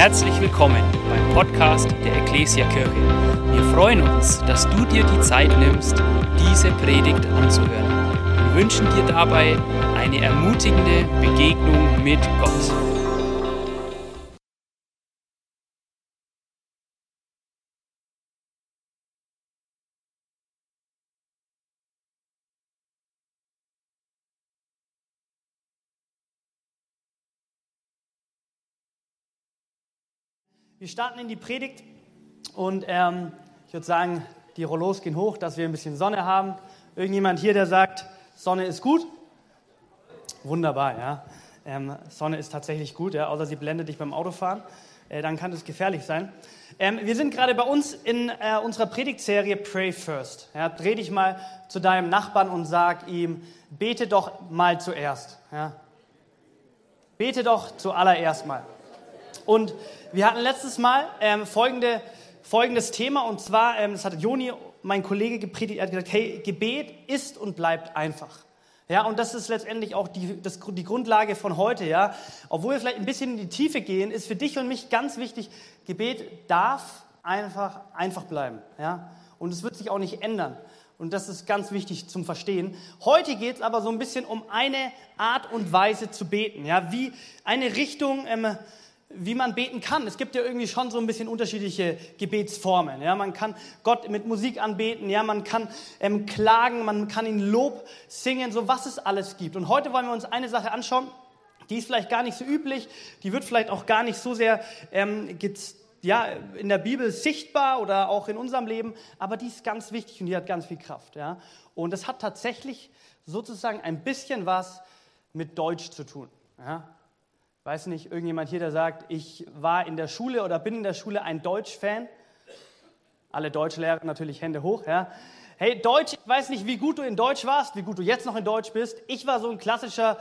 Herzlich willkommen beim Podcast der Ecclesia Kirche. Wir freuen uns, dass du dir die Zeit nimmst, diese Predigt anzuhören. Wir wünschen dir dabei eine ermutigende Begegnung mit Gott. Wir starten in die Predigt und ähm, ich würde sagen, die Rollos gehen hoch, dass wir ein bisschen Sonne haben. Irgendjemand hier, der sagt, Sonne ist gut? Wunderbar, ja. Ähm, Sonne ist tatsächlich gut, ja, außer sie blendet dich beim Autofahren. Äh, dann kann es gefährlich sein. Ähm, wir sind gerade bei uns in äh, unserer Predigtserie Pray First. Ja, dreh dich mal zu deinem Nachbarn und sag ihm, bete doch mal zuerst. Ja. Bete doch zuallererst mal. Und wir hatten letztes Mal ähm, folgende, folgendes Thema und zwar, ähm, das hat Joni, mein Kollege, gepredigt, er hat gesagt, hey, Gebet ist und bleibt einfach. Ja, und das ist letztendlich auch die, das, die Grundlage von heute, ja. Obwohl wir vielleicht ein bisschen in die Tiefe gehen, ist für dich und mich ganz wichtig, Gebet darf einfach, einfach bleiben, ja. Und es wird sich auch nicht ändern. Und das ist ganz wichtig zum Verstehen. Heute geht es aber so ein bisschen um eine Art und Weise zu beten, ja, wie eine Richtung, ähm, wie man beten kann. Es gibt ja irgendwie schon so ein bisschen unterschiedliche Gebetsformen. Ja, man kann Gott mit Musik anbeten, ja, man kann ähm, klagen, man kann ihn Lob singen, so was es alles gibt. Und heute wollen wir uns eine Sache anschauen, die ist vielleicht gar nicht so üblich, die wird vielleicht auch gar nicht so sehr ähm, ja, in der Bibel sichtbar oder auch in unserem Leben, aber die ist ganz wichtig und die hat ganz viel Kraft. Ja? Und es hat tatsächlich sozusagen ein bisschen was mit Deutsch zu tun. Ja? Weiß nicht, irgendjemand hier, der sagt, ich war in der Schule oder bin in der Schule ein Deutsch-Fan? Alle Deutschlehrer natürlich Hände hoch, ja. Hey, Deutsch, ich weiß nicht, wie gut du in Deutsch warst, wie gut du jetzt noch in Deutsch bist. Ich war so ein klassischer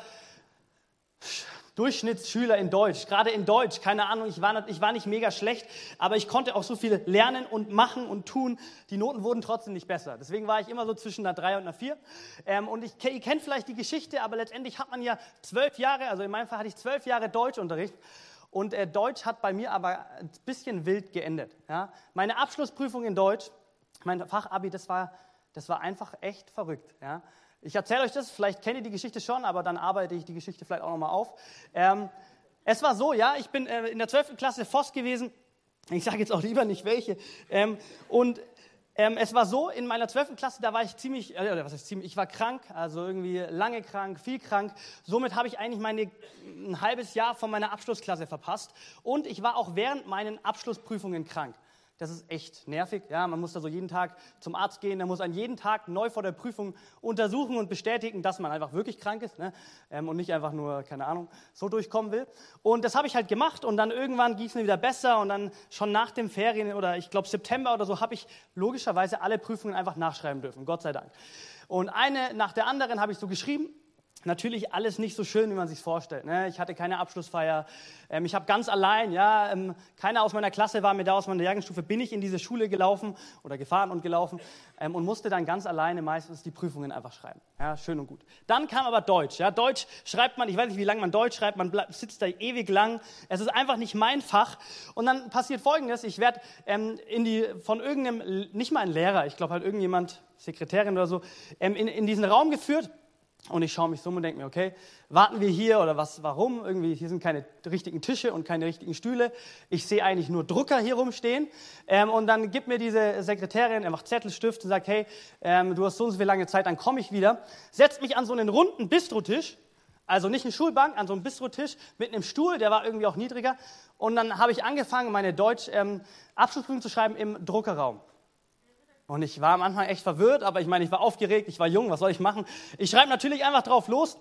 Durchschnittsschüler in Deutsch, gerade in Deutsch, keine Ahnung, ich war, nicht, ich war nicht mega schlecht, aber ich konnte auch so viel lernen und machen und tun. Die Noten wurden trotzdem nicht besser. Deswegen war ich immer so zwischen einer 3 und einer 4. Ähm, und ich, ihr kennt vielleicht die Geschichte, aber letztendlich hat man ja zwölf Jahre, also in meinem Fall hatte ich zwölf Jahre Deutschunterricht. Und äh, Deutsch hat bei mir aber ein bisschen wild geendet. Ja? Meine Abschlussprüfung in Deutsch, mein Fachabi, das war, das war einfach echt verrückt. Ja? Ich erzähle euch das, vielleicht kennt ihr die Geschichte schon, aber dann arbeite ich die Geschichte vielleicht auch nochmal auf. Ähm, es war so, ja, ich bin äh, in der 12. Klasse Voss gewesen. Ich sage jetzt auch lieber nicht welche. Ähm, und ähm, es war so, in meiner 12. Klasse, da war ich ziemlich, äh, was heißt ziemlich, ich war krank, also irgendwie lange krank, viel krank. Somit habe ich eigentlich meine, ein halbes Jahr von meiner Abschlussklasse verpasst. Und ich war auch während meinen Abschlussprüfungen krank. Das ist echt nervig. Ja, man muss da so jeden Tag zum Arzt gehen, der muss einen jeden Tag neu vor der Prüfung untersuchen und bestätigen, dass man einfach wirklich krank ist ne? ähm, und nicht einfach nur, keine Ahnung, so durchkommen will. Und das habe ich halt gemacht und dann irgendwann ging es mir wieder besser und dann schon nach den Ferien oder ich glaube September oder so habe ich logischerweise alle Prüfungen einfach nachschreiben dürfen, Gott sei Dank. Und eine nach der anderen habe ich so geschrieben Natürlich alles nicht so schön, wie man sich vorstellt. Ne? Ich hatte keine Abschlussfeier. Ähm, ich habe ganz allein, ja, ähm, keiner aus meiner Klasse war mir da, aus meiner Jahrgangsstufe bin ich in diese Schule gelaufen oder gefahren und gelaufen ähm, und musste dann ganz alleine meistens die Prüfungen einfach schreiben. Ja, schön und gut. Dann kam aber Deutsch. Ja, Deutsch schreibt man, ich weiß nicht, wie lange man Deutsch schreibt, man bleibt, sitzt da ewig lang. Es ist einfach nicht mein Fach. Und dann passiert Folgendes: Ich werde ähm, in von irgendeinem, nicht mal ein Lehrer, ich glaube halt irgendjemand, Sekretärin oder so, ähm, in, in diesen Raum geführt und ich schaue mich so um und denke mir, okay, warten wir hier oder was, warum? Irgendwie, hier sind keine richtigen Tische und keine richtigen Stühle. Ich sehe eigentlich nur Drucker hier rumstehen. Ähm, und dann gibt mir diese Sekretärin einfach Zettelstift und sagt, hey, ähm, du hast so und so viel lange Zeit, dann komme ich wieder. Setzt mich an so einen runden Bistrotisch, also nicht eine Schulbank, an so einen Bistrotisch mit einem Stuhl, der war irgendwie auch niedriger. Und dann habe ich angefangen, meine Deutsch-Abschlussprüfung ähm, zu schreiben im Druckerraum. Und ich war am Anfang echt verwirrt, aber ich meine, ich war aufgeregt, ich war jung, was soll ich machen? Ich schreibe natürlich einfach drauf los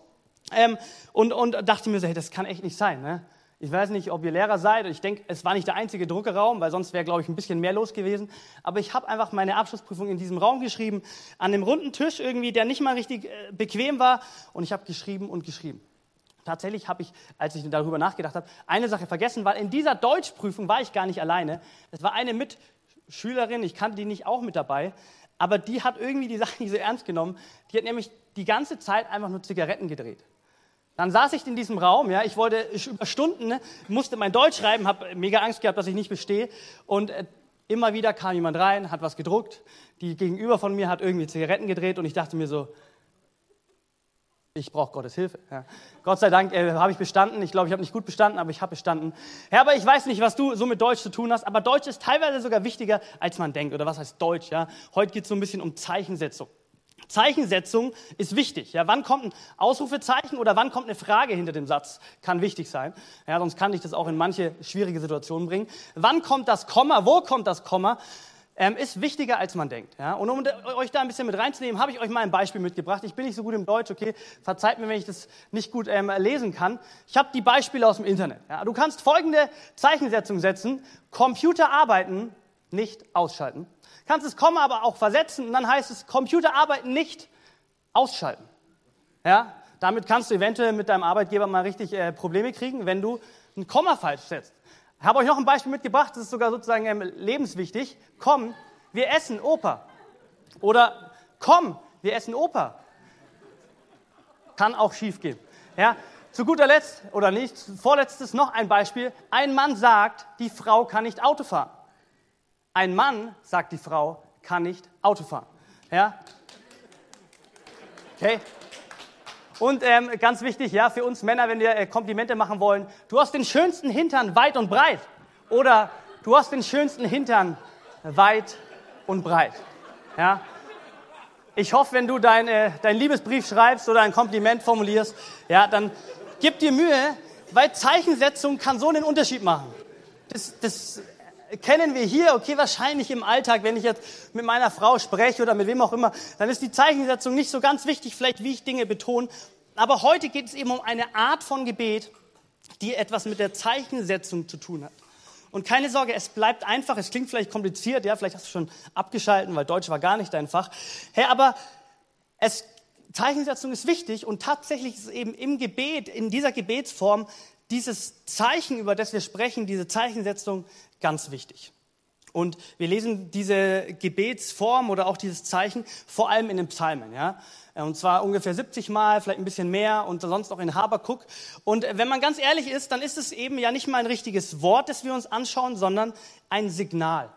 ähm, und, und dachte mir so, hey, das kann echt nicht sein. Ne? Ich weiß nicht, ob ihr Lehrer seid. Ich denke, es war nicht der einzige Druckerraum, weil sonst wäre, glaube ich, ein bisschen mehr los gewesen. Aber ich habe einfach meine Abschlussprüfung in diesem Raum geschrieben, an dem runden Tisch irgendwie, der nicht mal richtig äh, bequem war. Und ich habe geschrieben und geschrieben. Tatsächlich habe ich, als ich darüber nachgedacht habe, eine Sache vergessen, weil in dieser Deutschprüfung war ich gar nicht alleine. Es war eine mit Schülerin, ich kannte die nicht auch mit dabei, aber die hat irgendwie die Sache nicht so ernst genommen. Die hat nämlich die ganze Zeit einfach nur Zigaretten gedreht. Dann saß ich in diesem Raum, ja, ich wollte über Stunden, ne, musste mein Deutsch schreiben, habe mega Angst gehabt, dass ich nicht bestehe. Und äh, immer wieder kam jemand rein, hat was gedruckt. Die gegenüber von mir hat irgendwie Zigaretten gedreht und ich dachte mir so, ich brauche Gottes Hilfe. Ja. Gott sei Dank äh, habe ich bestanden. Ich glaube, ich habe nicht gut bestanden, aber ich habe bestanden. Ja, aber ich weiß nicht, was du so mit Deutsch zu tun hast. Aber Deutsch ist teilweise sogar wichtiger, als man denkt. Oder was heißt Deutsch? Ja? Heute geht es so ein bisschen um Zeichensetzung. Zeichensetzung ist wichtig. Ja, wann kommt ein Ausrufezeichen oder wann kommt eine Frage hinter dem Satz? Kann wichtig sein. Ja, sonst kann ich das auch in manche schwierige Situationen bringen. Wann kommt das Komma? Wo kommt das Komma? Ähm, ist wichtiger, als man denkt. Ja? Und um euch da ein bisschen mit reinzunehmen, habe ich euch mal ein Beispiel mitgebracht. Ich bin nicht so gut im Deutsch, okay? Verzeiht mir, wenn ich das nicht gut ähm, lesen kann. Ich habe die Beispiele aus dem Internet. Ja? Du kannst folgende Zeichensetzung setzen. Computer arbeiten, nicht ausschalten kannst das Komma aber auch versetzen und dann heißt es Computer arbeiten nicht ausschalten. Ja, damit kannst du eventuell mit deinem Arbeitgeber mal richtig äh, Probleme kriegen, wenn du ein Komma falsch setzt. Ich habe euch noch ein Beispiel mitgebracht, das ist sogar sozusagen ähm, lebenswichtig. Komm, wir essen Oper. Oder komm, wir essen Oper. Kann auch schief gehen. Ja, zu guter Letzt, oder nicht, vorletztes noch ein Beispiel. Ein Mann sagt, die Frau kann nicht Auto fahren. Ein Mann, sagt die Frau, kann nicht Auto fahren. Ja? Okay. Und ähm, ganz wichtig, ja, für uns Männer, wenn wir äh, Komplimente machen wollen, du hast den schönsten Hintern weit und breit. Oder du hast den schönsten Hintern weit und breit. Ja? Ich hoffe, wenn du deinen äh, dein Liebesbrief schreibst oder ein Kompliment formulierst, ja, dann gib dir Mühe, weil Zeichensetzung kann so einen Unterschied machen. Das, das kennen wir hier, okay, wahrscheinlich im Alltag, wenn ich jetzt mit meiner Frau spreche oder mit wem auch immer, dann ist die Zeichensetzung nicht so ganz wichtig, vielleicht wie ich Dinge betone. Aber heute geht es eben um eine Art von Gebet, die etwas mit der Zeichensetzung zu tun hat. Und keine Sorge, es bleibt einfach, es klingt vielleicht kompliziert, ja, vielleicht hast du schon abgeschalten, weil Deutsch war gar nicht dein Fach. Hey, aber es, Zeichensetzung ist wichtig und tatsächlich ist eben im Gebet, in dieser Gebetsform, dieses Zeichen, über das wir sprechen, diese Zeichensetzung ganz wichtig. Und wir lesen diese Gebetsform oder auch dieses Zeichen vor allem in den Psalmen, ja. Und zwar ungefähr 70 Mal, vielleicht ein bisschen mehr und sonst auch in Habakuk. Und wenn man ganz ehrlich ist, dann ist es eben ja nicht mal ein richtiges Wort, das wir uns anschauen, sondern ein Signal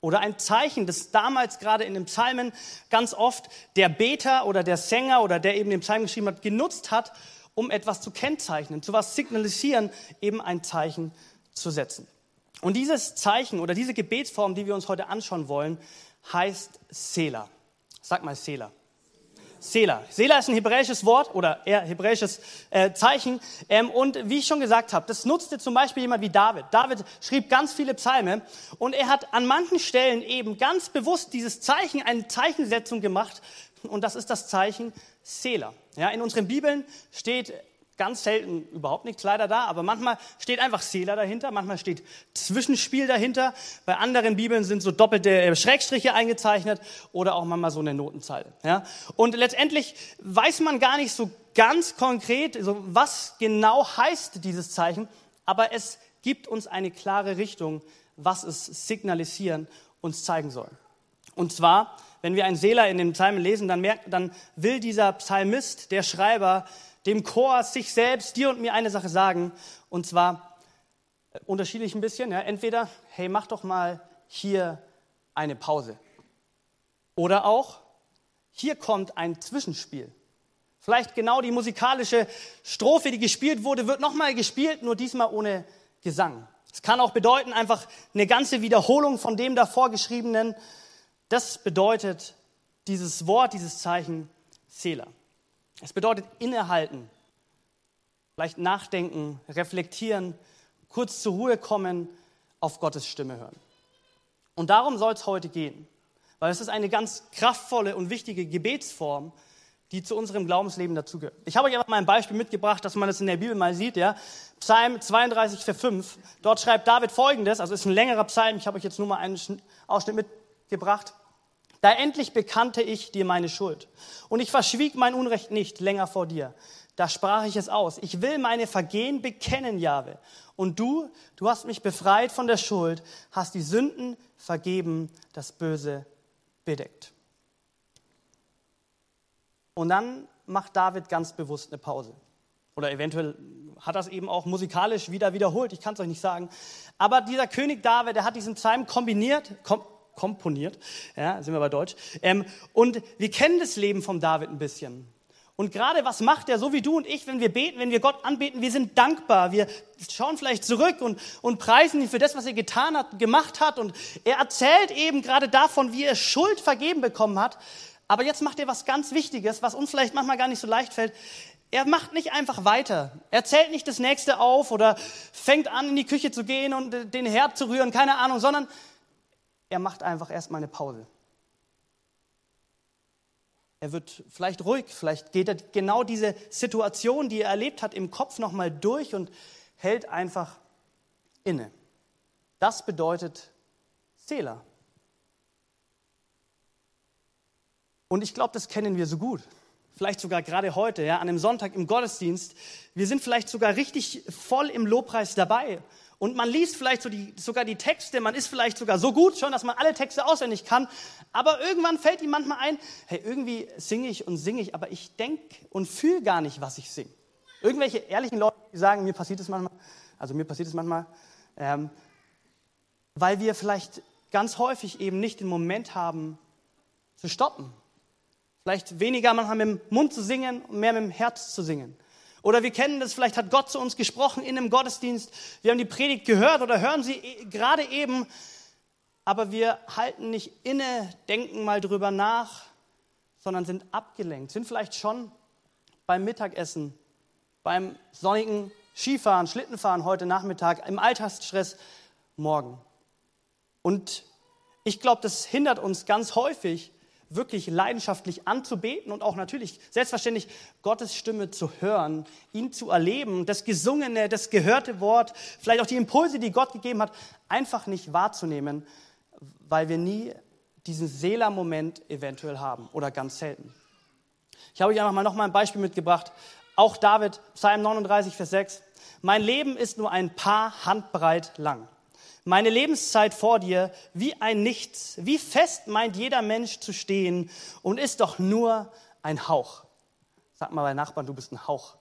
oder ein Zeichen, das damals gerade in den Psalmen ganz oft der Beter oder der Sänger oder der eben den Psalm geschrieben hat, genutzt hat, um etwas zu kennzeichnen, zu was signalisieren, eben ein Zeichen zu setzen. Und dieses Zeichen oder diese Gebetsform, die wir uns heute anschauen wollen, heißt Sela. Sag mal Sela. Sela. Sela ist ein hebräisches Wort oder eher hebräisches äh, Zeichen. Ähm, und wie ich schon gesagt habe, das nutzte zum Beispiel jemand wie David. David schrieb ganz viele Psalme und er hat an manchen Stellen eben ganz bewusst dieses Zeichen, eine Zeichensetzung gemacht. Und das ist das Zeichen Sela. Ja, in unseren Bibeln steht ganz selten überhaupt nichts leider da, aber manchmal steht einfach Sela dahinter, manchmal steht Zwischenspiel dahinter. Bei anderen Bibeln sind so doppelte Schrägstriche eingezeichnet oder auch manchmal so eine Notenzeile. Ja? Und letztendlich weiß man gar nicht so ganz konkret, so was genau heißt dieses Zeichen, aber es gibt uns eine klare Richtung, was es signalisieren, uns zeigen soll. Und zwar, wenn wir einen Sela in den Psalmen lesen, dann, merkt, dann will dieser Psalmist, der Schreiber, dem Chor, sich selbst, dir und mir eine Sache sagen. Und zwar äh, unterschiedlich ein bisschen. Ja. Entweder, hey, mach doch mal hier eine Pause. Oder auch, hier kommt ein Zwischenspiel. Vielleicht genau die musikalische Strophe, die gespielt wurde, wird nochmal gespielt, nur diesmal ohne Gesang. Es kann auch bedeuten, einfach eine ganze Wiederholung von dem davor geschriebenen. Das bedeutet dieses Wort, dieses Zeichen Selah. Es bedeutet innehalten, vielleicht nachdenken, reflektieren, kurz zur Ruhe kommen, auf Gottes Stimme hören. Und darum soll es heute gehen, weil es ist eine ganz kraftvolle und wichtige Gebetsform, die zu unserem Glaubensleben dazugehört. Ich habe euch einfach mal ein Beispiel mitgebracht, dass man das in der Bibel mal sieht. Ja? Psalm 32, Vers 5. Dort schreibt David folgendes, also ist ein längerer Psalm, ich habe euch jetzt nur mal einen Ausschnitt mitgebracht. Da endlich bekannte ich dir meine Schuld. Und ich verschwieg mein Unrecht nicht länger vor dir. Da sprach ich es aus. Ich will meine Vergehen bekennen, Jahwe. Und du, du hast mich befreit von der Schuld, hast die Sünden vergeben, das Böse bedeckt. Und dann macht David ganz bewusst eine Pause. Oder eventuell hat das eben auch musikalisch wieder wiederholt, ich kann es euch nicht sagen. Aber dieser König David, der hat diesen Psalm kombiniert, kom komponiert, ja, sind wir bei Deutsch. Ähm, und wir kennen das Leben von David ein bisschen. Und gerade was macht er, so wie du und ich, wenn wir beten, wenn wir Gott anbeten, wir sind dankbar. Wir schauen vielleicht zurück und, und preisen ihn für das, was er getan hat, gemacht hat. Und er erzählt eben gerade davon, wie er Schuld vergeben bekommen hat. Aber jetzt macht er was ganz Wichtiges, was uns vielleicht manchmal gar nicht so leicht fällt. Er macht nicht einfach weiter. Er zählt nicht das nächste auf oder fängt an, in die Küche zu gehen und den Herd zu rühren, keine Ahnung, sondern er macht einfach erstmal eine Pause. Er wird vielleicht ruhig, vielleicht geht er genau diese Situation, die er erlebt hat, im Kopf nochmal durch und hält einfach inne. Das bedeutet Zähler. Und ich glaube, das kennen wir so gut vielleicht sogar gerade heute, ja, an einem Sonntag im Gottesdienst. Wir sind vielleicht sogar richtig voll im Lobpreis dabei. Und man liest vielleicht so die, sogar die Texte, man ist vielleicht sogar so gut schon, dass man alle Texte auswendig kann. Aber irgendwann fällt ihm manchmal ein, hey, irgendwie singe ich und singe ich, aber ich denke und fühle gar nicht, was ich singe. Irgendwelche ehrlichen Leute, die sagen, mir passiert es manchmal, also mir passiert es manchmal, ähm, weil wir vielleicht ganz häufig eben nicht den Moment haben, zu stoppen Vielleicht weniger manchmal mit dem Mund zu singen und mehr mit dem Herz zu singen. Oder wir kennen das, vielleicht hat Gott zu uns gesprochen in einem Gottesdienst. Wir haben die Predigt gehört oder hören sie e, gerade eben, aber wir halten nicht inne, denken mal drüber nach, sondern sind abgelenkt, sind vielleicht schon beim Mittagessen, beim sonnigen Skifahren, Schlittenfahren heute Nachmittag, im Alltagsstress morgen. Und ich glaube, das hindert uns ganz häufig, wirklich leidenschaftlich anzubeten und auch natürlich selbstverständlich Gottes Stimme zu hören, ihn zu erleben, das gesungene, das gehörte Wort, vielleicht auch die Impulse, die Gott gegeben hat, einfach nicht wahrzunehmen, weil wir nie diesen Seeler-Moment eventuell haben oder ganz selten. Ich habe euch einfach mal noch mal ein Beispiel mitgebracht. Auch David, Psalm 39, Vers 6. Mein Leben ist nur ein paar Handbreit lang meine Lebenszeit vor dir wie ein Nichts. Wie fest meint jeder Mensch zu stehen und ist doch nur ein Hauch. Sag mal bei Nachbarn, du bist ein Hauch.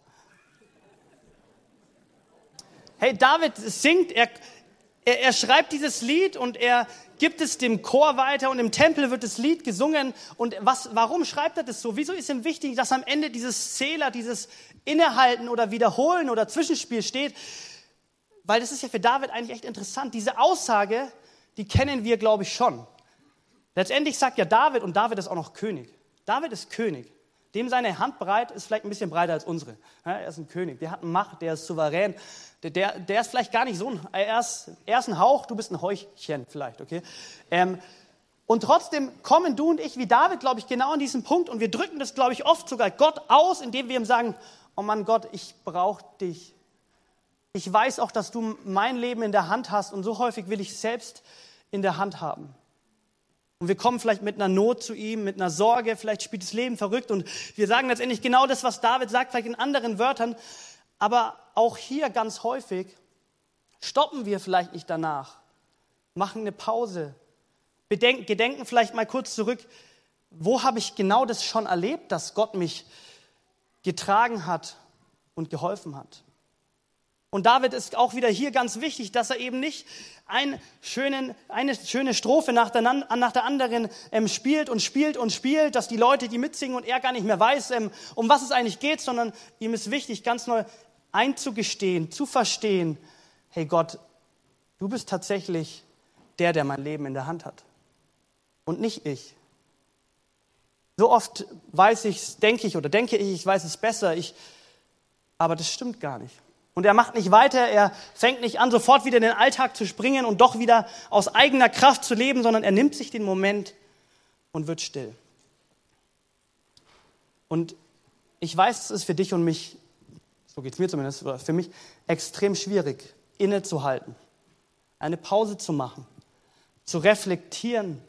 Hey, David singt, er, er, er schreibt dieses Lied und er gibt es dem Chor weiter und im Tempel wird das Lied gesungen. Und was, warum schreibt er das so? Wieso ist ihm wichtig, dass am Ende dieses Zähler, dieses Innehalten oder Wiederholen oder Zwischenspiel steht? Weil das ist ja für David eigentlich echt interessant. Diese Aussage, die kennen wir, glaube ich, schon. Letztendlich sagt ja David, und David ist auch noch König. David ist König. Dem seine Hand breit ist vielleicht ein bisschen breiter als unsere. Er ist ein König, der hat Macht, der ist souverän. Der, der, der ist vielleicht gar nicht so ein, er ist, er ist ein Hauch, du bist ein Heuchchen vielleicht, okay? Ähm, und trotzdem kommen du und ich wie David, glaube ich, genau an diesen Punkt und wir drücken das, glaube ich, oft sogar Gott aus, indem wir ihm sagen, oh Mann Gott, ich brauche dich ich weiß auch, dass du mein Leben in der Hand hast und so häufig will ich selbst in der Hand haben. Und wir kommen vielleicht mit einer Not zu ihm, mit einer Sorge, vielleicht spielt das Leben verrückt und wir sagen letztendlich genau das, was David sagt, vielleicht in anderen Wörtern. Aber auch hier ganz häufig stoppen wir vielleicht nicht danach, machen eine Pause, bedenken, gedenken vielleicht mal kurz zurück, wo habe ich genau das schon erlebt, dass Gott mich getragen hat und geholfen hat. Und David ist auch wieder hier ganz wichtig, dass er eben nicht einen schönen, eine schöne Strophe nach der, nach der anderen ähm, spielt und spielt und spielt, dass die Leute, die mitsingen und er gar nicht mehr weiß, ähm, um was es eigentlich geht, sondern ihm ist wichtig, ganz neu einzugestehen, zu verstehen, hey Gott, du bist tatsächlich der, der mein Leben in der Hand hat und nicht ich. So oft weiß ich, denke ich oder denke ich, ich weiß es besser, ich, aber das stimmt gar nicht. Und er macht nicht weiter, er fängt nicht an, sofort wieder in den Alltag zu springen und doch wieder aus eigener Kraft zu leben, sondern er nimmt sich den Moment und wird still. Und ich weiß, es ist für dich und mich, so geht es mir zumindest, für mich extrem schwierig, innezuhalten, eine Pause zu machen, zu reflektieren,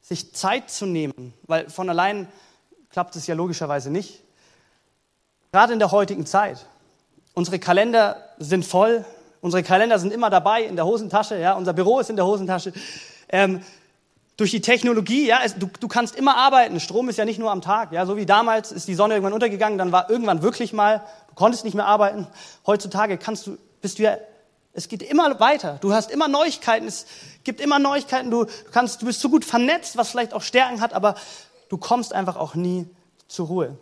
sich Zeit zu nehmen, weil von allein klappt es ja logischerweise nicht. Gerade in der heutigen Zeit. Unsere Kalender sind voll. Unsere Kalender sind immer dabei in der Hosentasche. Ja, unser Büro ist in der Hosentasche. Ähm, durch die Technologie, ja, es, du, du kannst immer arbeiten. Strom ist ja nicht nur am Tag, ja, so wie damals ist die Sonne irgendwann untergegangen, dann war irgendwann wirklich mal, du konntest nicht mehr arbeiten. Heutzutage kannst du, bist du ja, es geht immer weiter. Du hast immer Neuigkeiten, es gibt immer Neuigkeiten. Du, du kannst, du bist so gut vernetzt, was vielleicht auch Stärken hat, aber du kommst einfach auch nie zur Ruhe.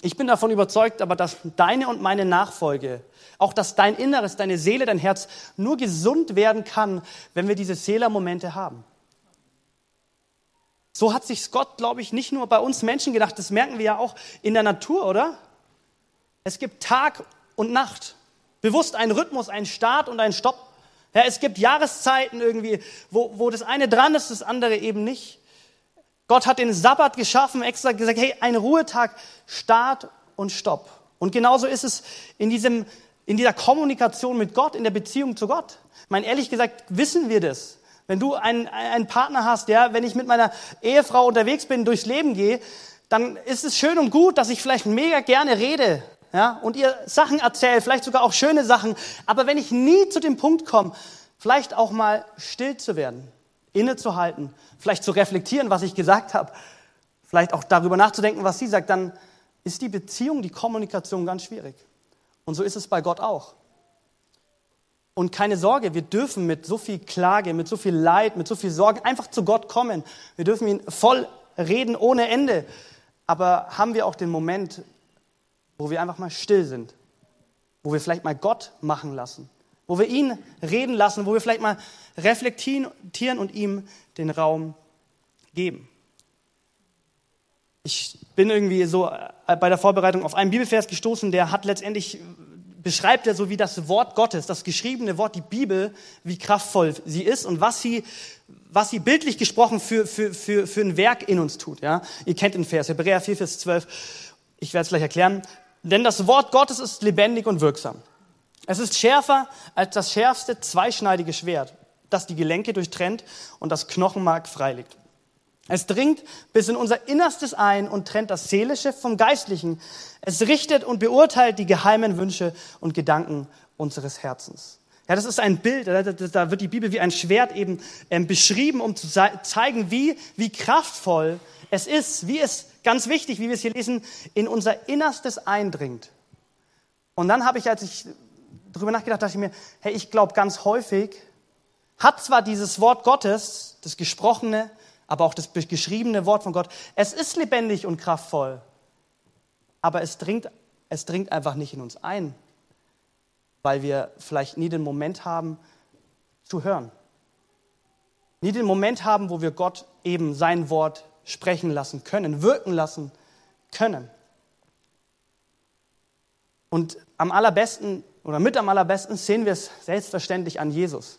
Ich bin davon überzeugt, aber dass deine und meine Nachfolge, auch dass dein Inneres, deine Seele, dein Herz nur gesund werden kann, wenn wir diese Seeler-Momente haben. So hat sich Gott, glaube ich, nicht nur bei uns Menschen gedacht, das merken wir ja auch in der Natur, oder? Es gibt Tag und Nacht. Bewusst ein Rhythmus, ein Start und ein Stopp. Ja, es gibt Jahreszeiten irgendwie, wo, wo das eine dran ist, das andere eben nicht. Gott hat den Sabbat geschaffen, extra gesagt, hey, ein Ruhetag, Start und Stopp. Und genauso ist es in, diesem, in dieser Kommunikation mit Gott, in der Beziehung zu Gott. Ich meine, ehrlich gesagt, wissen wir das. Wenn du einen, einen Partner hast, ja, wenn ich mit meiner Ehefrau unterwegs bin, durchs Leben gehe, dann ist es schön und gut, dass ich vielleicht mega gerne rede, ja, und ihr Sachen erzähle, vielleicht sogar auch schöne Sachen. Aber wenn ich nie zu dem Punkt komme, vielleicht auch mal still zu werden, innezuhalten, vielleicht zu reflektieren, was ich gesagt habe, vielleicht auch darüber nachzudenken, was sie sagt, dann ist die Beziehung, die Kommunikation ganz schwierig. Und so ist es bei Gott auch. Und keine Sorge, wir dürfen mit so viel Klage, mit so viel Leid, mit so viel Sorge einfach zu Gott kommen. Wir dürfen ihn voll reden ohne Ende. Aber haben wir auch den Moment, wo wir einfach mal still sind, wo wir vielleicht mal Gott machen lassen, wo wir ihn reden lassen, wo wir vielleicht mal reflektieren und ihm den Raum geben. Ich bin irgendwie so äh, bei der Vorbereitung auf einen Bibelvers gestoßen, der hat letztendlich beschreibt er so wie das Wort Gottes, das geschriebene Wort, die Bibel, wie kraftvoll sie ist und was sie, was sie bildlich gesprochen für, für, für, für ein Werk in uns tut. Ja? Ihr kennt den Vers, Hebräer 4, Vers 12. Ich werde es gleich erklären. Denn das Wort Gottes ist lebendig und wirksam. Es ist schärfer als das schärfste zweischneidige Schwert, das die Gelenke durchtrennt und das Knochenmark freilegt. Es dringt bis in unser Innerstes ein und trennt das Seelische vom Geistlichen. Es richtet und beurteilt die geheimen Wünsche und Gedanken unseres Herzens. Ja, das ist ein Bild, da wird die Bibel wie ein Schwert eben ähm, beschrieben, um zu zeigen, wie, wie kraftvoll es ist, wie es, ganz wichtig, wie wir es hier lesen, in unser Innerstes eindringt. Und dann habe ich, als ich darüber nachgedacht, dachte ich mir, hey, ich glaube ganz häufig, hat zwar dieses Wort Gottes, das Gesprochene, aber auch das geschriebene Wort von Gott. Es ist lebendig und kraftvoll, aber es dringt, es dringt einfach nicht in uns ein, weil wir vielleicht nie den Moment haben zu hören. Nie den Moment haben, wo wir Gott eben sein Wort sprechen lassen können, wirken lassen können. Und am allerbesten oder mit am allerbesten sehen wir es selbstverständlich an Jesus.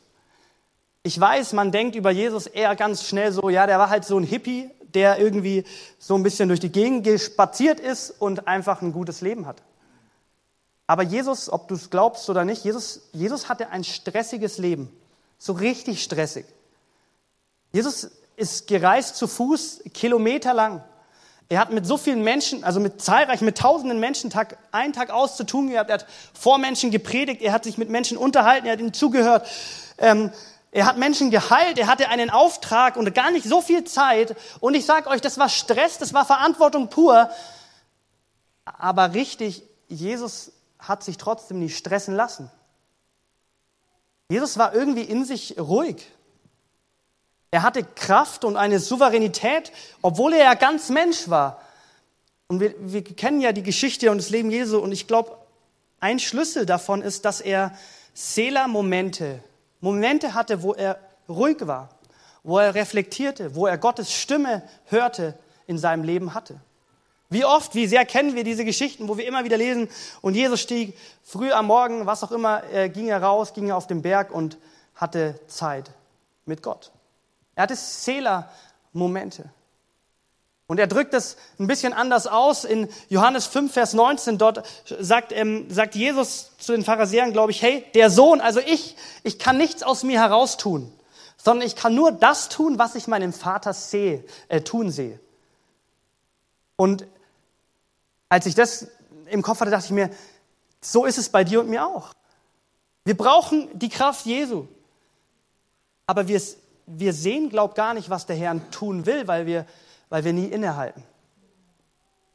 Ich weiß, man denkt über Jesus eher ganz schnell so, ja, der war halt so ein Hippie, der irgendwie so ein bisschen durch die Gegend gespaziert ist und einfach ein gutes Leben hat. Aber Jesus, ob du es glaubst oder nicht, Jesus, Jesus hatte ein stressiges Leben. So richtig stressig. Jesus ist gereist zu Fuß kilometerlang. Er hat mit so vielen Menschen, also mit zahlreichen, mit tausenden Menschen Tag ein, Tag aus zu tun gehabt. Er hat vor Menschen gepredigt, er hat sich mit Menschen unterhalten, er hat ihnen zugehört. Ähm, er hat Menschen geheilt, er hatte einen Auftrag und gar nicht so viel Zeit. Und ich sage euch, das war Stress, das war Verantwortung pur. Aber richtig, Jesus hat sich trotzdem nicht stressen lassen. Jesus war irgendwie in sich ruhig. Er hatte Kraft und eine Souveränität, obwohl er ja ganz Mensch war. Und wir, wir kennen ja die Geschichte und das Leben Jesu. Und ich glaube, ein Schlüssel davon ist, dass er Selah-Momente Momente hatte, wo er ruhig war, wo er reflektierte, wo er Gottes Stimme hörte in seinem Leben hatte. Wie oft, wie sehr kennen wir diese Geschichten, wo wir immer wieder lesen, und Jesus stieg früh am Morgen, was auch immer, äh, ging er raus, ging er auf den Berg und hatte Zeit mit Gott. Er hatte Selah-Momente. Und er drückt es ein bisschen anders aus. In Johannes 5, Vers 19, dort sagt, ähm, sagt Jesus zu den Pharisäern, glaube ich, hey, der Sohn, also ich, ich kann nichts aus mir heraus tun, sondern ich kann nur das tun, was ich meinem Vater sehe, äh, tun sehe. Und als ich das im Kopf hatte, dachte ich mir, so ist es bei dir und mir auch. Wir brauchen die Kraft Jesu. Aber wir, wir sehen, glaub gar nicht, was der Herr tun will, weil wir, weil wir nie innehalten.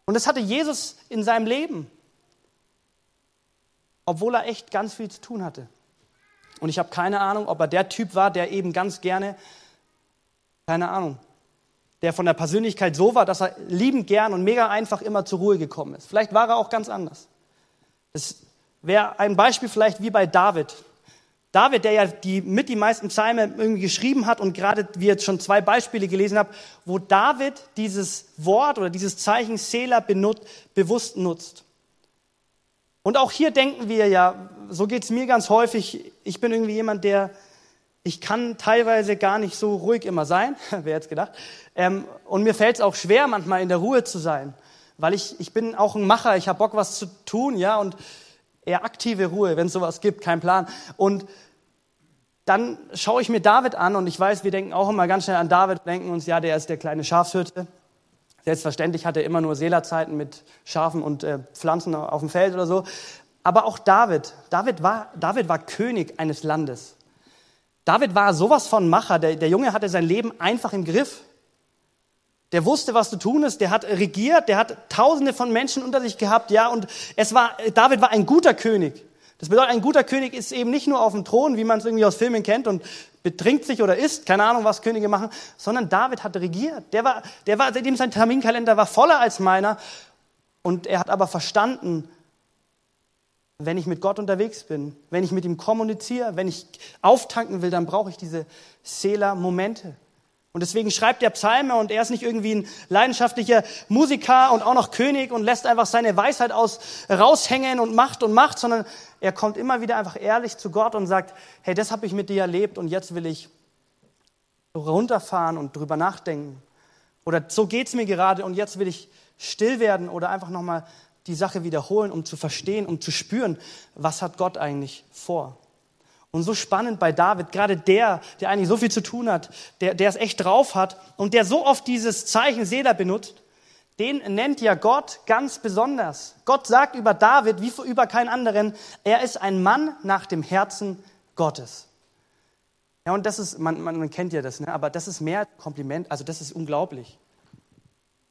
Und das hatte Jesus in seinem Leben, obwohl er echt ganz viel zu tun hatte. Und ich habe keine Ahnung, ob er der Typ war, der eben ganz gerne, keine Ahnung, der von der Persönlichkeit so war, dass er liebend gern und mega einfach immer zur Ruhe gekommen ist. Vielleicht war er auch ganz anders. Das wäre ein Beispiel vielleicht wie bei David. David, der ja die, mit die meisten Psalme irgendwie geschrieben hat und gerade wir jetzt schon zwei Beispiele gelesen haben, wo David dieses Wort oder dieses Zeichen Selah benutzt, bewusst nutzt. Und auch hier denken wir ja, so geht es mir ganz häufig, ich bin irgendwie jemand, der, ich kann teilweise gar nicht so ruhig immer sein, wer jetzt gedacht, ähm, und mir fällt es auch schwer, manchmal in der Ruhe zu sein, weil ich, ich bin auch ein Macher, ich habe Bock, was zu tun, ja, und eher aktive Ruhe, wenn es sowas gibt, kein Plan. Und dann schaue ich mir David an und ich weiß, wir denken auch immer ganz schnell an David, denken uns, ja, der ist der kleine Schafshirte. Selbstverständlich hat er immer nur Seelerzeiten mit Schafen und äh, Pflanzen auf dem Feld oder so. Aber auch David, David war, David war König eines Landes. David war sowas von Macher. Der, der Junge hatte sein Leben einfach im Griff. Der wusste, was zu tun ist. Der hat regiert. Der hat Tausende von Menschen unter sich gehabt. Ja, und es war, David war ein guter König. Das bedeutet, ein guter König ist eben nicht nur auf dem Thron, wie man es irgendwie aus Filmen kennt und betrinkt sich oder isst, keine Ahnung, was Könige machen, sondern David hat regiert. Der war, der war, seitdem sein Terminkalender war voller als meiner und er hat aber verstanden, wenn ich mit Gott unterwegs bin, wenn ich mit ihm kommuniziere, wenn ich auftanken will, dann brauche ich diese Seela-Momente. Und deswegen schreibt er Psalme und er ist nicht irgendwie ein leidenschaftlicher Musiker und auch noch König und lässt einfach seine Weisheit aus raushängen und macht und macht, sondern er kommt immer wieder einfach ehrlich zu Gott und sagt, hey, das habe ich mit dir erlebt und jetzt will ich runterfahren und drüber nachdenken. Oder so geht es mir gerade und jetzt will ich still werden oder einfach nochmal die Sache wiederholen, um zu verstehen, um zu spüren, was hat Gott eigentlich vor. Und so spannend bei David, gerade der, der eigentlich so viel zu tun hat, der, der es echt drauf hat und der so oft dieses Zeichen Sela benutzt, den nennt ja Gott ganz besonders. Gott sagt über David, wie über keinen anderen, er ist ein Mann nach dem Herzen Gottes. Ja, und das ist, man, man, man kennt ja das, ne? aber das ist mehr Kompliment, also das ist unglaublich.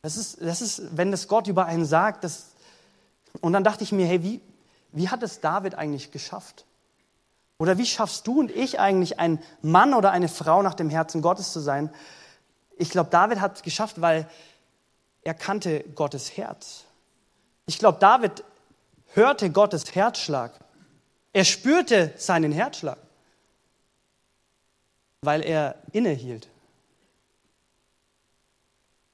Das ist, das ist, wenn das Gott über einen sagt, das, und dann dachte ich mir, hey, wie, wie hat es David eigentlich geschafft? Oder wie schaffst du und ich eigentlich, ein Mann oder eine Frau nach dem Herzen Gottes zu sein? Ich glaube, David hat es geschafft, weil er kannte Gottes Herz. Ich glaube, David hörte Gottes Herzschlag. Er spürte seinen Herzschlag, weil er innehielt.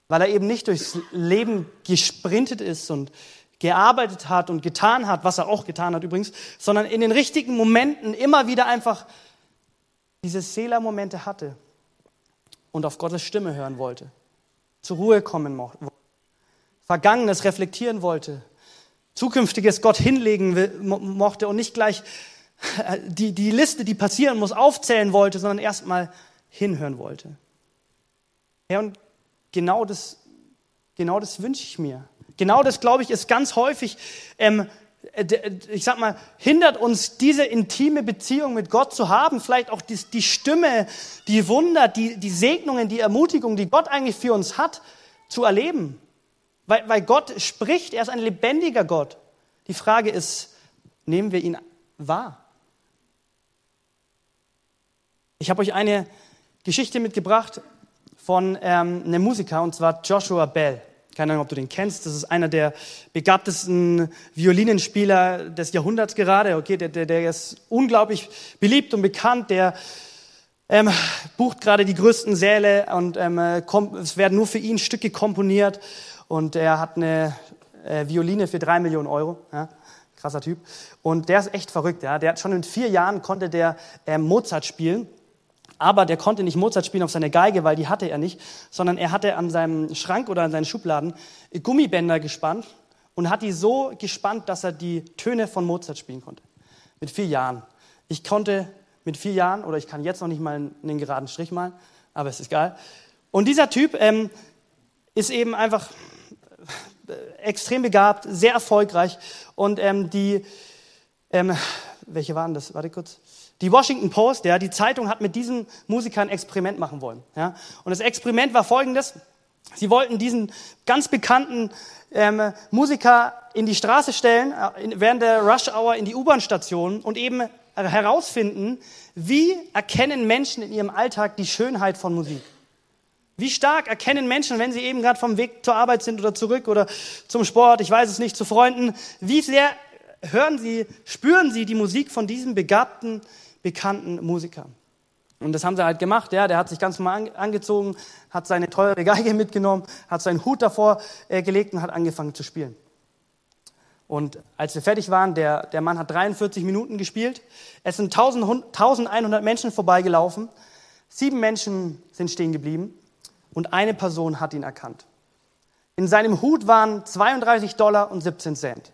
Weil er eben nicht durchs Leben gesprintet ist und gearbeitet hat und getan hat, was er auch getan hat übrigens, sondern in den richtigen Momenten immer wieder einfach diese Seela-Momente hatte und auf Gottes Stimme hören wollte, zur Ruhe kommen mochte, Vergangenes reflektieren wollte, Zukünftiges Gott hinlegen mochte und nicht gleich äh, die, die Liste, die passieren muss, aufzählen wollte, sondern erstmal hinhören wollte. Ja, und genau das, genau das wünsche ich mir. Genau das, glaube ich, ist ganz häufig, ähm, äh, ich sag mal, hindert uns diese intime Beziehung mit Gott zu haben. Vielleicht auch die, die Stimme, die Wunder, die, die Segnungen, die Ermutigung, die Gott eigentlich für uns hat, zu erleben. Weil, weil Gott spricht, er ist ein lebendiger Gott. Die Frage ist, nehmen wir ihn wahr? Ich habe euch eine Geschichte mitgebracht von ähm, einem Musiker, und zwar Joshua Bell. Keine Ahnung, ob du den kennst. Das ist einer der begabtesten Violinenspieler des Jahrhunderts gerade. Okay, der, der, der ist unglaublich beliebt und bekannt. Der ähm, bucht gerade die größten Säle und ähm, kommt, es werden nur für ihn Stücke komponiert. Und er hat eine äh, Violine für drei Millionen Euro. Ja, krasser Typ. Und der ist echt verrückt. Ja. Der hat schon in vier Jahren konnte der ähm, Mozart spielen aber der konnte nicht Mozart spielen auf seine Geige, weil die hatte er nicht, sondern er hatte an seinem Schrank oder an seinen Schubladen Gummibänder gespannt und hat die so gespannt, dass er die Töne von Mozart spielen konnte. Mit vier Jahren. Ich konnte mit vier Jahren, oder ich kann jetzt noch nicht mal einen geraden Strich malen, aber es ist geil. Und dieser Typ ähm, ist eben einfach äh, extrem begabt, sehr erfolgreich. Und ähm, die, ähm, welche waren das? Warte kurz. Die Washington Post, ja, die Zeitung hat mit diesem Musiker ein Experiment machen wollen. Ja. Und das Experiment war folgendes. Sie wollten diesen ganz bekannten ähm, Musiker in die Straße stellen, äh, während der Rush Hour in die U-Bahn-Station und eben herausfinden, wie erkennen Menschen in ihrem Alltag die Schönheit von Musik. Wie stark erkennen Menschen, wenn sie eben gerade vom Weg zur Arbeit sind oder zurück oder zum Sport, ich weiß es nicht, zu Freunden, wie sehr hören sie, spüren sie die Musik von diesem begabten, bekannten Musiker? Und das haben sie halt gemacht, ja, der hat sich ganz normal angezogen, hat seine teure Geige mitgenommen, hat seinen Hut davor äh, gelegt und hat angefangen zu spielen. Und als wir fertig waren, der, der Mann hat 43 Minuten gespielt. Es sind 1100 Menschen vorbeigelaufen. Sieben Menschen sind stehen geblieben und eine Person hat ihn erkannt. In seinem Hut waren 32 Dollar und 17 Cent.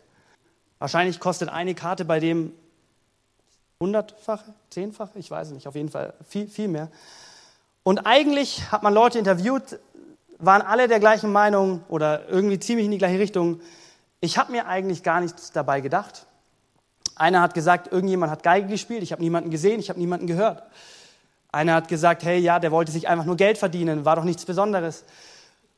Wahrscheinlich kostet eine Karte bei dem hundertfache, zehnfache, ich weiß nicht, auf jeden Fall viel, viel mehr. Und eigentlich hat man Leute interviewt, waren alle der gleichen Meinung oder irgendwie ziemlich in die gleiche Richtung. Ich habe mir eigentlich gar nichts dabei gedacht. Einer hat gesagt, irgendjemand hat Geige gespielt, ich habe niemanden gesehen, ich habe niemanden gehört. Einer hat gesagt, hey, ja, der wollte sich einfach nur Geld verdienen, war doch nichts Besonderes.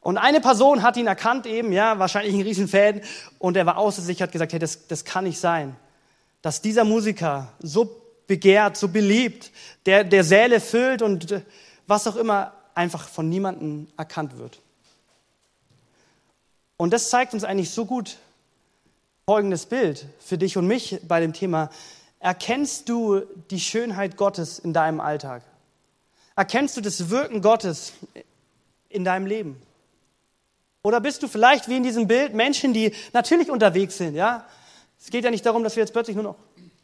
Und eine Person hat ihn erkannt eben, ja, wahrscheinlich ein Riesenfan, und er war außer sich, hat gesagt, hey, das, das kann nicht sein, dass dieser Musiker so begehrt, so beliebt, der, der Säle füllt und äh, was auch immer, einfach von niemandem erkannt wird. Und das zeigt uns eigentlich so gut, folgendes Bild für dich und mich bei dem Thema. Erkennst du die Schönheit Gottes in deinem Alltag? Erkennst du das Wirken Gottes in deinem Leben? Oder bist du vielleicht wie in diesem Bild Menschen, die natürlich unterwegs sind, ja? Es geht ja nicht darum, dass wir jetzt plötzlich nur noch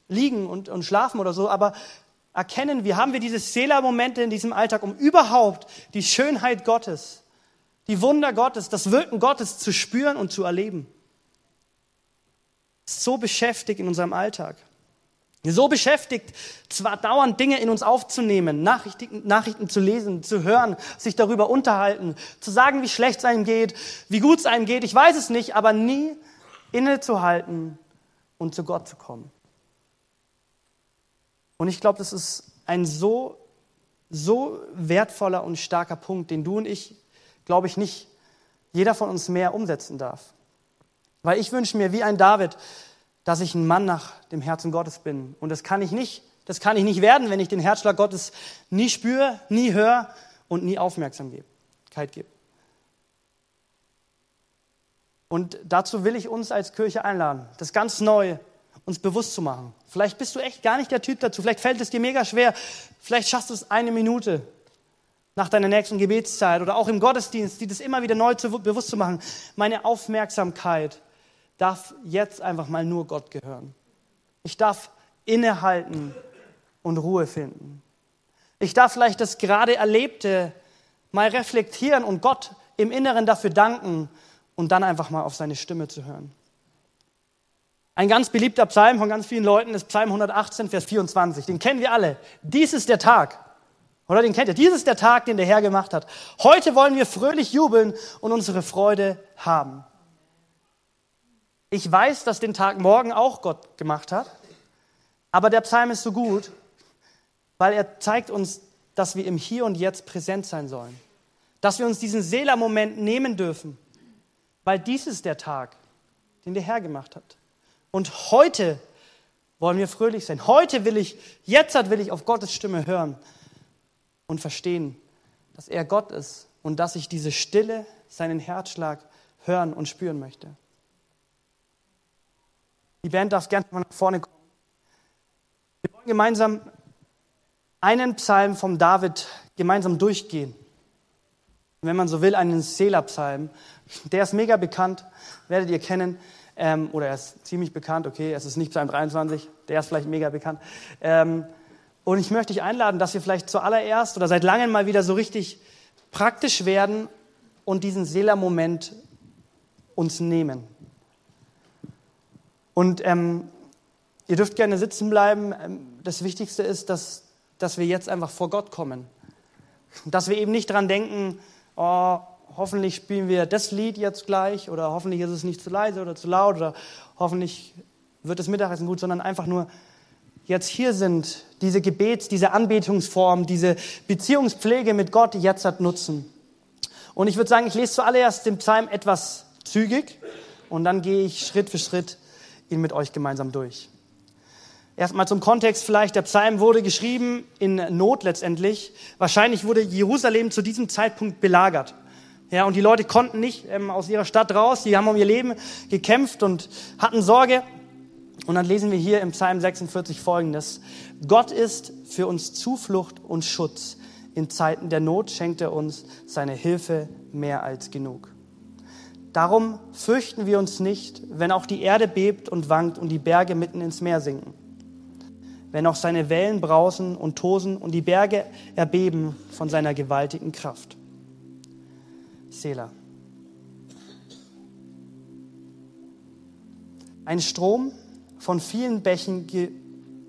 liegen und, und schlafen oder so, aber erkennen wir, haben wir diese Seela-Momente in diesem Alltag, um überhaupt die Schönheit Gottes, die Wunder Gottes, das Wirken Gottes zu spüren und zu erleben so beschäftigt in unserem Alltag. So beschäftigt, zwar dauernd Dinge in uns aufzunehmen, Nachrichten, Nachrichten zu lesen, zu hören, sich darüber unterhalten, zu sagen, wie schlecht es einem geht, wie gut es einem geht, ich weiß es nicht, aber nie innezuhalten und zu Gott zu kommen. Und ich glaube, das ist ein so, so wertvoller und starker Punkt, den du und ich, glaube ich, nicht jeder von uns mehr umsetzen darf. Weil ich wünsche mir wie ein David, dass ich ein Mann nach dem Herzen Gottes bin. Und das kann ich nicht. Das kann ich nicht werden, wenn ich den Herzschlag Gottes nie spüre, nie höre und nie Aufmerksamkeit gebe. Und dazu will ich uns als Kirche einladen, das ganz neu uns bewusst zu machen. Vielleicht bist du echt gar nicht der Typ dazu. Vielleicht fällt es dir mega schwer. Vielleicht schaffst du es eine Minute nach deiner nächsten Gebetszeit oder auch im Gottesdienst, die das immer wieder neu zu, bewusst zu machen. Meine Aufmerksamkeit darf jetzt einfach mal nur Gott gehören. Ich darf innehalten und Ruhe finden. Ich darf vielleicht das gerade Erlebte mal reflektieren und Gott im Inneren dafür danken und dann einfach mal auf seine Stimme zu hören. Ein ganz beliebter Psalm von ganz vielen Leuten ist Psalm 118, Vers 24. Den kennen wir alle. Dies ist der Tag. Oder den kennt ihr. Dies ist der Tag, den der Herr gemacht hat. Heute wollen wir fröhlich jubeln und unsere Freude haben. Ich weiß, dass den Tag morgen auch Gott gemacht hat, aber der Psalm ist so gut, weil er zeigt uns, dass wir im Hier und Jetzt präsent sein sollen. Dass wir uns diesen Seela-Moment nehmen dürfen, weil dies ist der Tag, den der Herr gemacht hat. Und heute wollen wir fröhlich sein. Heute will ich, jetzt will ich auf Gottes Stimme hören und verstehen, dass er Gott ist und dass ich diese Stille, seinen Herzschlag hören und spüren möchte. Die Band darf gerne mal nach vorne kommen. Wir wollen gemeinsam einen Psalm vom David gemeinsam durchgehen. Wenn man so will, einen Sela-Psalm. Der ist mega bekannt, werdet ihr kennen. Ähm, oder er ist ziemlich bekannt, okay, es ist nicht Psalm 23, der ist vielleicht mega bekannt. Ähm, und ich möchte dich einladen, dass wir vielleicht zuallererst oder seit langem mal wieder so richtig praktisch werden und diesen Sela-Moment uns nehmen. Und ähm, ihr dürft gerne sitzen bleiben. Ähm, das Wichtigste ist, dass, dass wir jetzt einfach vor Gott kommen. Dass wir eben nicht dran denken, oh, hoffentlich spielen wir das Lied jetzt gleich oder hoffentlich ist es nicht zu leise oder zu laut oder hoffentlich wird das Mittagessen gut, sondern einfach nur jetzt hier sind, diese Gebets, diese Anbetungsform, diese Beziehungspflege mit Gott jetzt hat nutzen. Und ich würde sagen, ich lese zuallererst den Psalm etwas zügig und dann gehe ich Schritt für Schritt ihn mit euch gemeinsam durch. Erstmal zum Kontext vielleicht. Der Psalm wurde geschrieben in Not letztendlich. Wahrscheinlich wurde Jerusalem zu diesem Zeitpunkt belagert. Ja, und die Leute konnten nicht ähm, aus ihrer Stadt raus. Die haben um ihr Leben gekämpft und hatten Sorge. Und dann lesen wir hier im Psalm 46 folgendes. Gott ist für uns Zuflucht und Schutz. In Zeiten der Not schenkt er uns seine Hilfe mehr als genug. Darum fürchten wir uns nicht, wenn auch die Erde bebt und wankt und die Berge mitten ins Meer sinken wenn auch seine Wellen brausen und tosen und die Berge erbeben von seiner gewaltigen Kraft. Selah. Ein Strom von vielen Bächen ge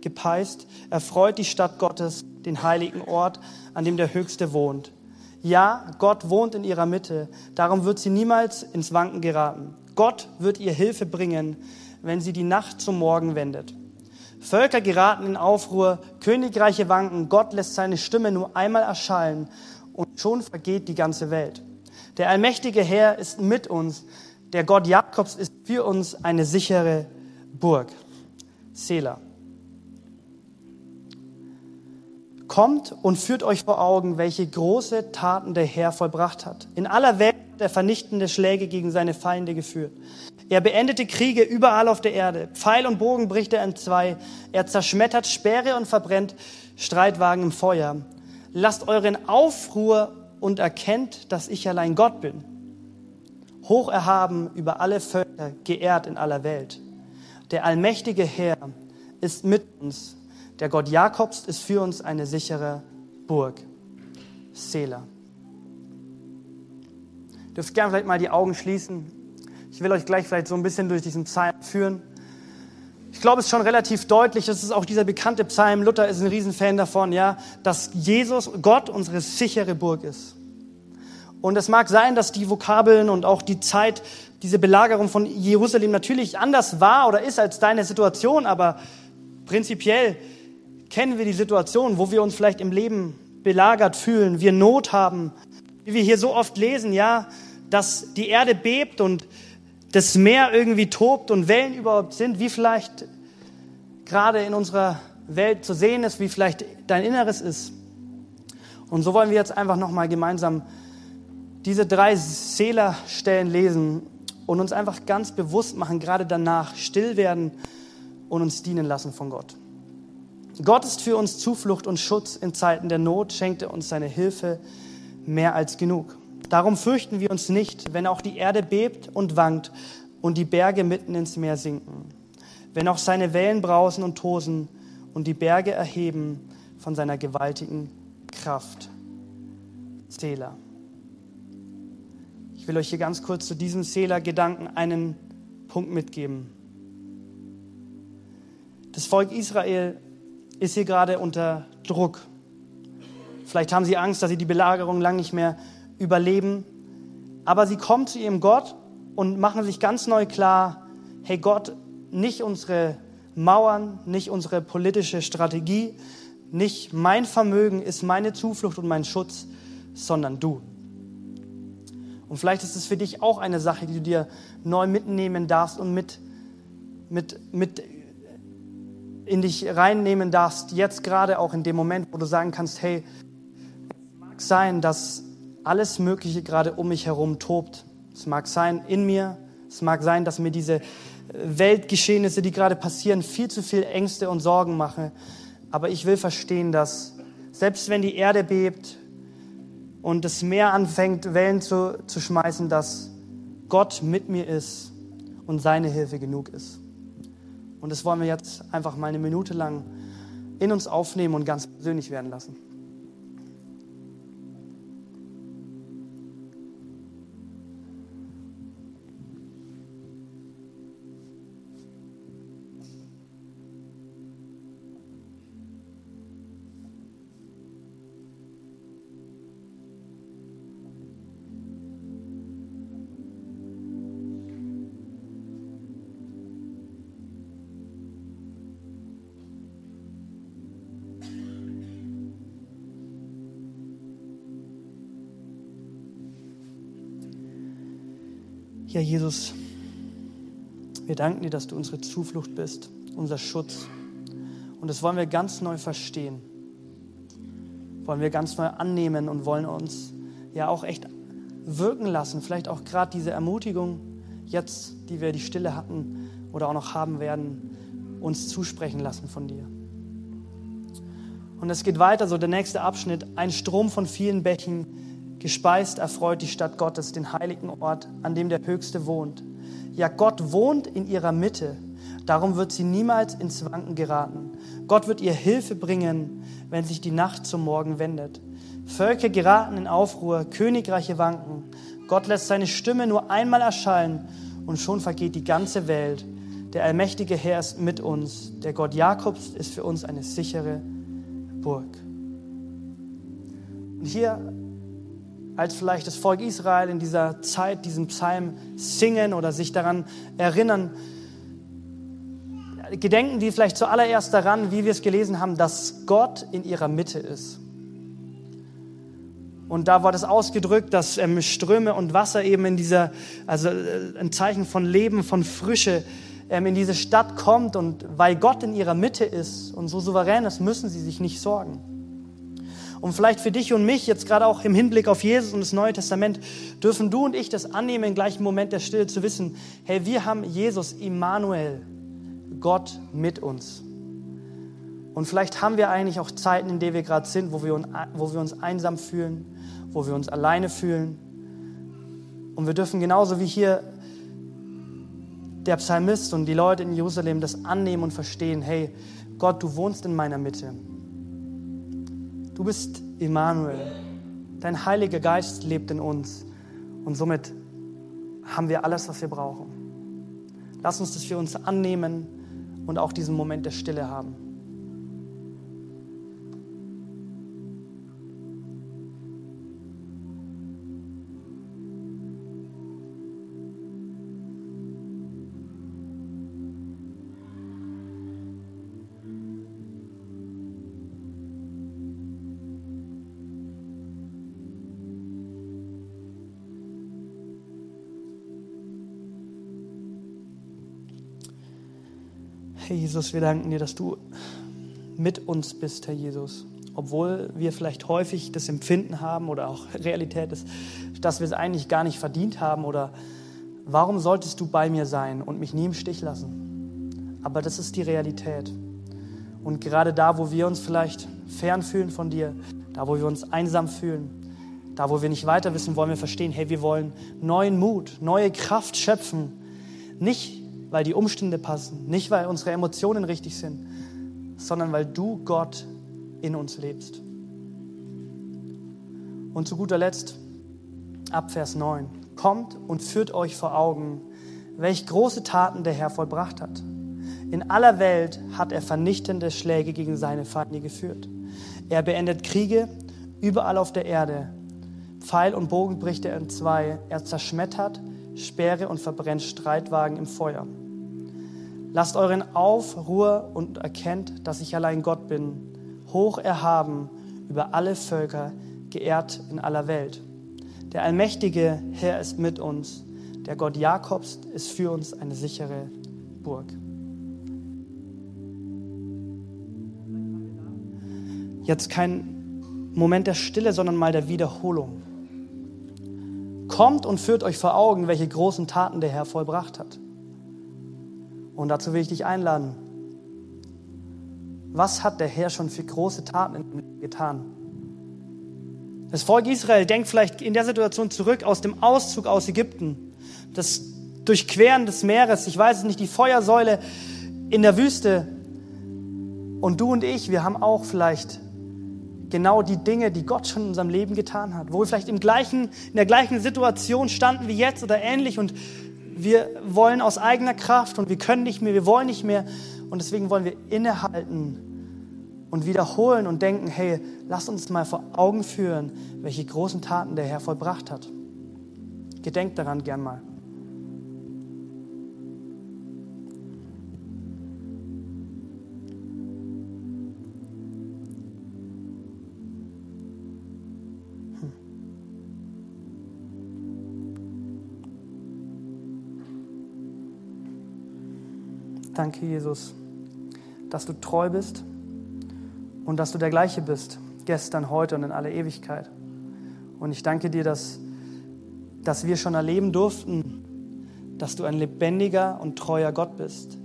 gepeist erfreut die Stadt Gottes, den heiligen Ort, an dem der Höchste wohnt. Ja, Gott wohnt in ihrer Mitte, darum wird sie niemals ins Wanken geraten. Gott wird ihr Hilfe bringen, wenn sie die Nacht zum Morgen wendet. Völker geraten in Aufruhr, Königreiche wanken, Gott lässt seine Stimme nur einmal erschallen und schon vergeht die ganze Welt. Der allmächtige Herr ist mit uns, der Gott Jakobs ist für uns eine sichere Burg. Selah. Kommt und führt euch vor Augen, welche große Taten der Herr vollbracht hat. In aller Welt hat er vernichtende Schläge gegen seine Feinde geführt. Er beendete Kriege überall auf der Erde. Pfeil und Bogen bricht er in zwei. Er zerschmettert Speere und verbrennt Streitwagen im Feuer. Lasst euren Aufruhr und erkennt, dass ich allein Gott bin. Hoch erhaben über alle Völker, geehrt in aller Welt. Der allmächtige Herr ist mit uns. Der Gott Jakobs ist für uns eine sichere Burg. Selah. Ihr dürft gerne vielleicht mal die Augen schließen. Ich will euch gleich vielleicht so ein bisschen durch diesen Psalm führen. Ich glaube, es ist schon relativ deutlich, das ist auch dieser bekannte Psalm, Luther ist ein Riesenfan davon, ja, dass Jesus, Gott, unsere sichere Burg ist. Und es mag sein, dass die Vokabeln und auch die Zeit, diese Belagerung von Jerusalem natürlich anders war oder ist als deine Situation, aber prinzipiell kennen wir die Situation, wo wir uns vielleicht im Leben belagert fühlen, wir Not haben, wie wir hier so oft lesen, ja, dass die Erde bebt und das Meer irgendwie tobt und Wellen überhaupt sind, wie vielleicht gerade in unserer Welt zu sehen ist, wie vielleicht dein Inneres ist. Und so wollen wir jetzt einfach nochmal gemeinsam diese drei Seelerstellen lesen und uns einfach ganz bewusst machen, gerade danach still werden und uns dienen lassen von Gott. Gott ist für uns Zuflucht und Schutz in Zeiten der Not, schenkt er uns seine Hilfe mehr als genug. Darum fürchten wir uns nicht, wenn auch die Erde bebt und wankt und die Berge mitten ins Meer sinken, wenn auch seine Wellen brausen und tosen und die Berge erheben von seiner gewaltigen Kraft. Selah. Ich will euch hier ganz kurz zu diesem Selah-Gedanken einen Punkt mitgeben. Das Volk Israel ist hier gerade unter Druck. Vielleicht haben sie Angst, dass sie die Belagerung lang nicht mehr überleben. Aber sie kommen zu ihrem Gott und machen sich ganz neu klar, hey Gott, nicht unsere Mauern, nicht unsere politische Strategie, nicht mein Vermögen ist meine Zuflucht und mein Schutz, sondern du. Und vielleicht ist es für dich auch eine Sache, die du dir neu mitnehmen darfst und mit, mit, mit in dich reinnehmen darfst, jetzt gerade auch in dem Moment, wo du sagen kannst, hey, es mag sein, dass alles Mögliche gerade um mich herum tobt. Es mag sein in mir, es mag sein, dass mir diese Weltgeschehnisse, die gerade passieren, viel zu viel Ängste und Sorgen machen. Aber ich will verstehen, dass selbst wenn die Erde bebt und das Meer anfängt, Wellen zu, zu schmeißen, dass Gott mit mir ist und seine Hilfe genug ist. Und das wollen wir jetzt einfach mal eine Minute lang in uns aufnehmen und ganz persönlich werden lassen. Ja, Jesus, wir danken dir, dass du unsere Zuflucht bist, unser Schutz. Und das wollen wir ganz neu verstehen. Wollen wir ganz neu annehmen und wollen uns ja auch echt wirken lassen. Vielleicht auch gerade diese Ermutigung jetzt, die wir die Stille hatten oder auch noch haben werden, uns zusprechen lassen von dir. Und es geht weiter, so der nächste Abschnitt. Ein Strom von vielen Bächen, gespeist erfreut die Stadt Gottes, den heiligen Ort, an dem der Höchste wohnt. Ja, Gott wohnt in ihrer Mitte. Darum wird sie niemals ins Wanken geraten. Gott wird ihr Hilfe bringen, wenn sich die Nacht zum Morgen wendet. Völker geraten in Aufruhr, Königreiche wanken. Gott lässt seine Stimme nur einmal erschallen und schon vergeht die ganze Welt. Der allmächtige Herr ist mit uns. Der Gott Jakobs ist für uns eine sichere Burg. Und hier, als vielleicht das Volk Israel in dieser Zeit diesen Psalm singen oder sich daran erinnern, gedenken die vielleicht zuallererst daran, wie wir es gelesen haben, dass Gott in ihrer Mitte ist. Und da war das ausgedrückt, dass ähm, Ströme und Wasser eben in dieser, also äh, ein Zeichen von Leben, von Frische, ähm, in diese Stadt kommt. Und weil Gott in ihrer Mitte ist und so souverän ist, müssen sie sich nicht sorgen. Und vielleicht für dich und mich, jetzt gerade auch im Hinblick auf Jesus und das Neue Testament, dürfen du und ich das annehmen, im gleichen Moment der Stille zu wissen, hey, wir haben Jesus, Immanuel, Gott mit uns. Und vielleicht haben wir eigentlich auch Zeiten, in denen wir gerade sind, wo wir, wo wir uns einsam fühlen, wo wir uns alleine fühlen. Und wir dürfen genauso wie hier der Psalmist und die Leute in Jerusalem das annehmen und verstehen, hey, Gott, du wohnst in meiner Mitte. Du bist Immanuel. Dein Heiliger Geist lebt in uns. Und somit haben wir alles, was wir brauchen. Lass uns das für uns annehmen und auch diesen Moment der Stille haben. Herr Jesus, wir danken dir, dass du mit uns bist, Herr Jesus. Obwohl wir vielleicht häufig das Empfinden haben oder auch Realität ist, dass wir es eigentlich gar nicht verdient haben oder warum solltest du bei mir sein und mich nie im Stich lassen? Aber das ist die Realität. Und gerade da, wo wir uns vielleicht fern fühlen von dir, da, wo wir uns einsam fühlen, da, wo wir nicht weiter wissen, wollen wir verstehen, hey, wir wollen neuen Mut, neue Kraft schöpfen. Nicht weil die Umstände passen, nicht weil unsere Emotionen richtig sind, sondern weil du Gott in uns lebst. Und zu guter Letzt, ab Vers 9, kommt und führt euch vor Augen, welch große Taten der Herr vollbracht hat. In aller Welt hat er vernichtende Schläge gegen seine Feinde geführt. Er beendet Kriege überall auf der Erde. Pfeil und Bogen bricht er in zwei. Er zerschmettert Speere und verbrennt Streitwagen im Feuer. Lasst euren Aufruhr und erkennt, dass ich allein Gott bin, hoch erhaben über alle Völker, geehrt in aller Welt. Der allmächtige Herr ist mit uns, der Gott Jakobs ist für uns eine sichere Burg. Jetzt kein Moment der Stille, sondern mal der Wiederholung. Kommt und führt euch vor Augen, welche großen Taten der Herr vollbracht hat. Und dazu will ich dich einladen. Was hat der Herr schon für große Taten getan? Das Volk Israel denkt vielleicht in der Situation zurück aus dem Auszug aus Ägypten, das Durchqueren des Meeres, ich weiß es nicht, die Feuersäule in der Wüste. Und du und ich, wir haben auch vielleicht genau die Dinge, die Gott schon in unserem Leben getan hat, wo wir vielleicht im gleichen, in der gleichen Situation standen wie jetzt oder ähnlich und wir wollen aus eigener Kraft und wir können nicht mehr, wir wollen nicht mehr. Und deswegen wollen wir innehalten und wiederholen und denken, hey, lass uns mal vor Augen führen, welche großen Taten der Herr vollbracht hat. Gedenkt daran gern mal. Danke, Jesus, dass du treu bist und dass du der gleiche bist, gestern, heute und in alle Ewigkeit. Und ich danke dir, dass, dass wir schon erleben durften, dass du ein lebendiger und treuer Gott bist.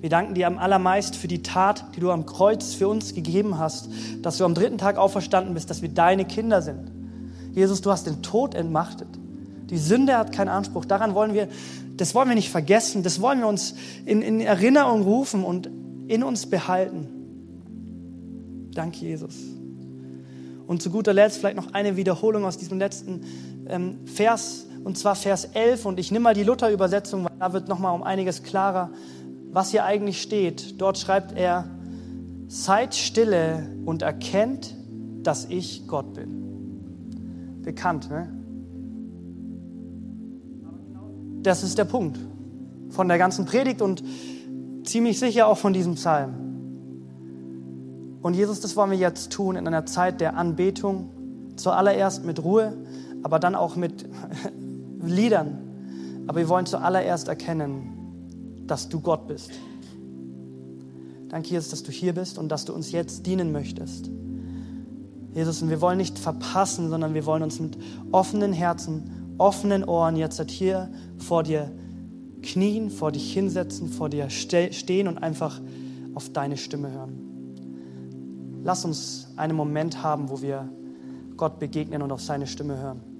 Wir danken dir am allermeisten für die Tat, die du am Kreuz für uns gegeben hast, dass du am dritten Tag auferstanden bist, dass wir deine Kinder sind. Jesus, du hast den Tod entmachtet. Die Sünde hat keinen Anspruch. Daran wollen wir, das wollen wir nicht vergessen. Das wollen wir uns in, in Erinnerung rufen und in uns behalten. Danke, Jesus. Und zu guter Letzt vielleicht noch eine Wiederholung aus diesem letzten ähm, Vers, und zwar Vers 11. Und ich nehme mal die Luther-Übersetzung, weil da wird nochmal um einiges klarer, was hier eigentlich steht. Dort schreibt er, seid stille und erkennt, dass ich Gott bin. Bekannt, ne? Das ist der Punkt von der ganzen Predigt und ziemlich sicher auch von diesem Psalm. Und Jesus, das wollen wir jetzt tun in einer Zeit der Anbetung, zuallererst mit Ruhe, aber dann auch mit Liedern. Aber wir wollen zuallererst erkennen, dass du Gott bist. Danke, Jesus, dass du hier bist und dass du uns jetzt dienen möchtest. Jesus, und wir wollen nicht verpassen, sondern wir wollen uns mit offenen Herzen, offenen Ohren jetzt hier vor dir knien, vor dich hinsetzen, vor dir stehen und einfach auf deine Stimme hören. Lass uns einen Moment haben, wo wir Gott begegnen und auf seine Stimme hören.